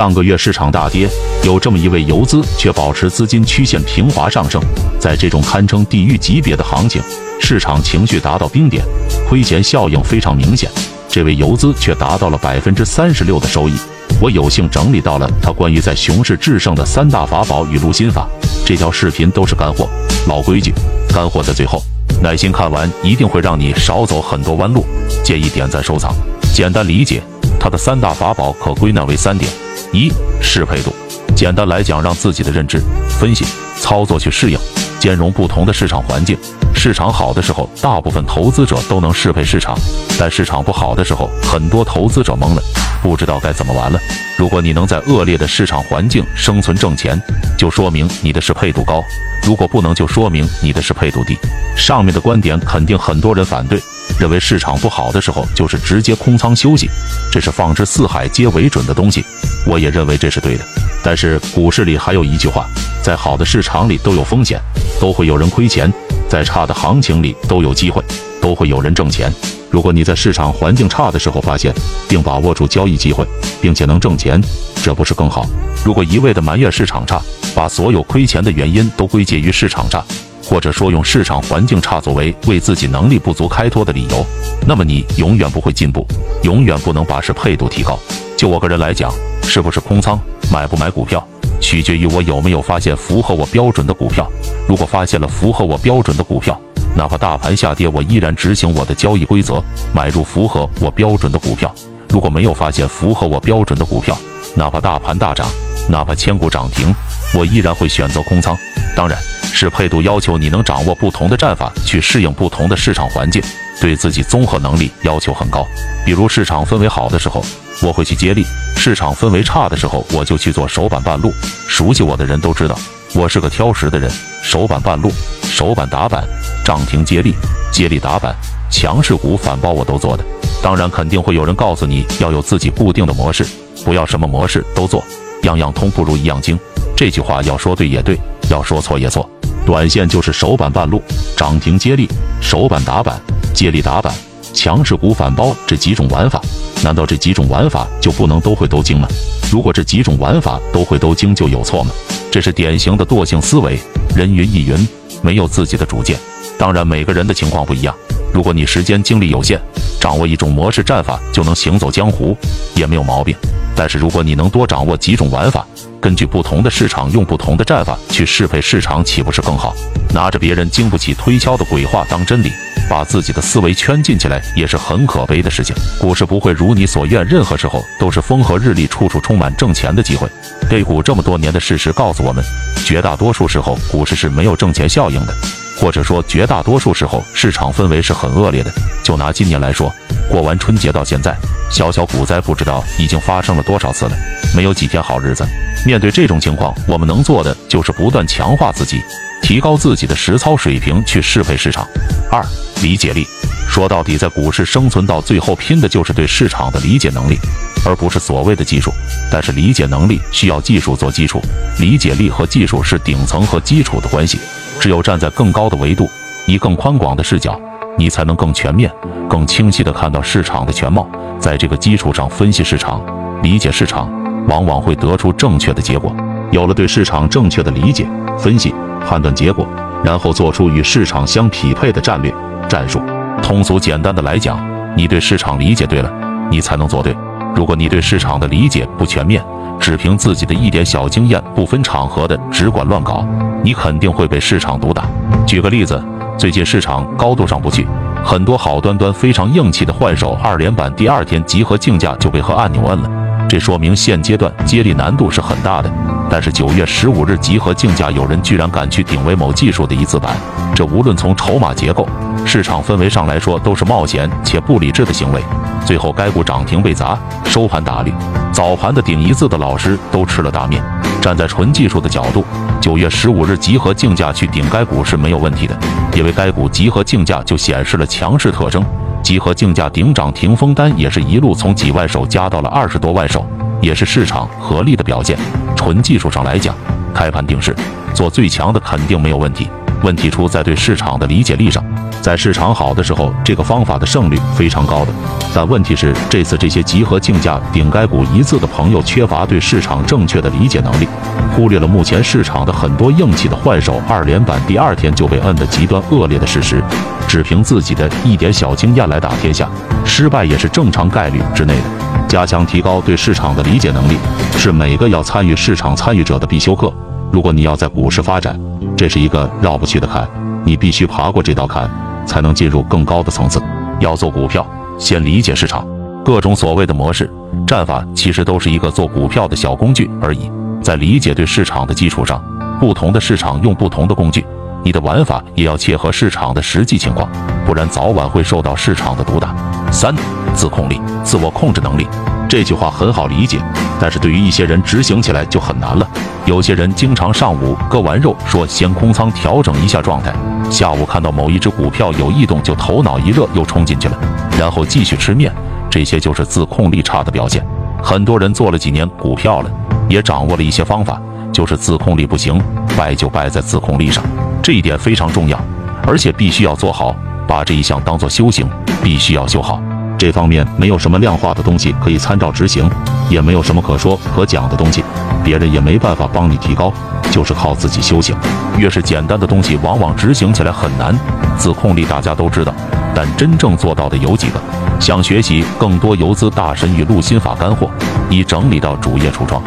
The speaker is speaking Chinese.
上个月市场大跌，有这么一位游资却保持资金曲线平滑上升。在这种堪称地狱级别的行情，市场情绪达到冰点，亏钱效应非常明显。这位游资却达到了百分之三十六的收益。我有幸整理到了他关于在熊市制胜的三大法宝与录心法，这条视频都是干货。老规矩，干货在最后，耐心看完一定会让你少走很多弯路。建议点赞收藏。简单理解，他的三大法宝可归纳为三点。一适配度，简单来讲，让自己的认知、分析、操作去适应、兼容不同的市场环境。市场好的时候，大部分投资者都能适配市场；但市场不好的时候，很多投资者懵了，不知道该怎么玩了。如果你能在恶劣的市场环境生存挣钱，就说明你的适配度高；如果不能，就说明你的适配度低。上面的观点肯定很多人反对。认为市场不好的时候就是直接空仓休息，这是放之四海皆为准的东西。我也认为这是对的。但是股市里还有一句话：在好的市场里都有风险，都会有人亏钱；在差的行情里都有机会，都会有人挣钱。如果你在市场环境差的时候发现并把握住交易机会，并且能挣钱，这不是更好？如果一味的埋怨市场差，把所有亏钱的原因都归结于市场差。或者说用市场环境差作为为自己能力不足开脱的理由，那么你永远不会进步，永远不能把适配度提高。就我个人来讲，是不是空仓，买不买股票，取决于我有没有发现符合我标准的股票。如果发现了符合我标准的股票，哪怕大盘下跌，我依然执行我的交易规则，买入符合我标准的股票。如果没有发现符合我标准的股票，哪怕大盘大涨，哪怕千股涨停，我依然会选择空仓。当然。适配度要求你能掌握不同的战法去适应不同的市场环境，对自己综合能力要求很高。比如市场氛围好的时候，我会去接力；市场氛围差的时候，我就去做首板半路。熟悉我的人都知道，我是个挑食的人。首板半路、首板打板、涨停接力、接力打板、强势股反包我都做的。当然，肯定会有人告诉你要有自己固定的模式，不要什么模式都做，样样通不如一样精。这句话要说对也对，要说错也错。短线就是首板半路，涨停接力，首板打板，接力打板，强势股反包这几种玩法，难道这几种玩法就不能都会都精吗？如果这几种玩法都会都精，就有错吗？这是典型的惰性思维，人云亦云，没有自己的主见。当然，每个人的情况不一样。如果你时间精力有限，掌握一种模式战法就能行走江湖，也没有毛病。但是如果你能多掌握几种玩法，根据不同的市场，用不同的战法去适配市场，岂不是更好？拿着别人经不起推敲的鬼话当真理，把自己的思维圈进起来，也是很可悲的事情。股市不会如你所愿，任何时候都是风和日丽，处处充满挣钱的机会。A 股这么多年的事实告诉我们，绝大多数时候股市是没有挣钱效应的。或者说，绝大多数时候市场氛围是很恶劣的。就拿今年来说，过完春节到现在，小小股灾不知道已经发生了多少次了，没有几天好日子。面对这种情况，我们能做的就是不断强化自己，提高自己的实操水平，去适配市场。二、理解力。说到底，在股市生存到最后，拼的就是对市场的理解能力，而不是所谓的技术。但是理解能力需要技术做基础，理解力和技术是顶层和基础的关系。只有站在更高的维度，以更宽广的视角，你才能更全面、更清晰地看到市场的全貌。在这个基础上分析市场、理解市场，往往会得出正确的结果。有了对市场正确的理解、分析、判断结果，然后做出与市场相匹配的战略、战术。通俗简单的来讲，你对市场理解对了，你才能做对。如果你对市场的理解不全面，只凭自己的一点小经验，不分场合的只管乱搞，你肯定会被市场毒打。举个例子，最近市场高度上不去，很多好端端非常硬气的换手二连板，第二天集合竞价就被和按钮摁了。这说明现阶段接力难度是很大的。但是九月十五日集合竞价，有人居然敢去顶为某技术的一字板，这无论从筹码结构、市场氛围上来说，都是冒险且不理智的行为。最后该股涨停被砸，收盘打绿。早盘的顶一字的老师都吃了大面。站在纯技术的角度，九月十五日集合竞价去顶该股是没有问题的，因为该股集合竞价就显示了强势特征。集合竞价顶涨停封单也是一路从几万手加到了二十多万手，也是市场合力的表现。纯技术上来讲，开盘定势做最强的肯定没有问题。问题出在对市场的理解力上。在市场好的时候，这个方法的胜率非常高的。但问题是，这次这些集合竞价顶该股一字的朋友，缺乏对市场正确的理解能力，忽略了目前市场的很多硬气的换手二连板第二天就被摁得极端恶劣的事实，只凭自己的一点小经验来打天下，失败也是正常概率之内的。加强提高对市场的理解能力，是每个要参与市场参与者的必修课。如果你要在股市发展，这是一个绕不去的坎，你必须爬过这道坎。才能进入更高的层次。要做股票，先理解市场，各种所谓的模式、战法，其实都是一个做股票的小工具而已。在理解对市场的基础上，不同的市场用不同的工具，你的玩法也要切合市场的实际情况，不然早晚会受到市场的毒打。三、自控力、自我控制能力。这句话很好理解，但是对于一些人执行起来就很难了。有些人经常上午割完肉，说先空仓调整一下状态，下午看到某一只股票有异动，就头脑一热又冲进去了，然后继续吃面。这些就是自控力差的表现。很多人做了几年股票了，也掌握了一些方法，就是自控力不行，败就败在自控力上。这一点非常重要，而且必须要做好，把这一项当做修行，必须要修好。这方面没有什么量化的东西可以参照执行，也没有什么可说可讲的东西，别人也没办法帮你提高，就是靠自己修行。越是简单的东西，往往执行起来很难。自控力大家都知道，但真正做到的有几个？想学习更多游资大神语录心法干货，已整理到主页橱窗。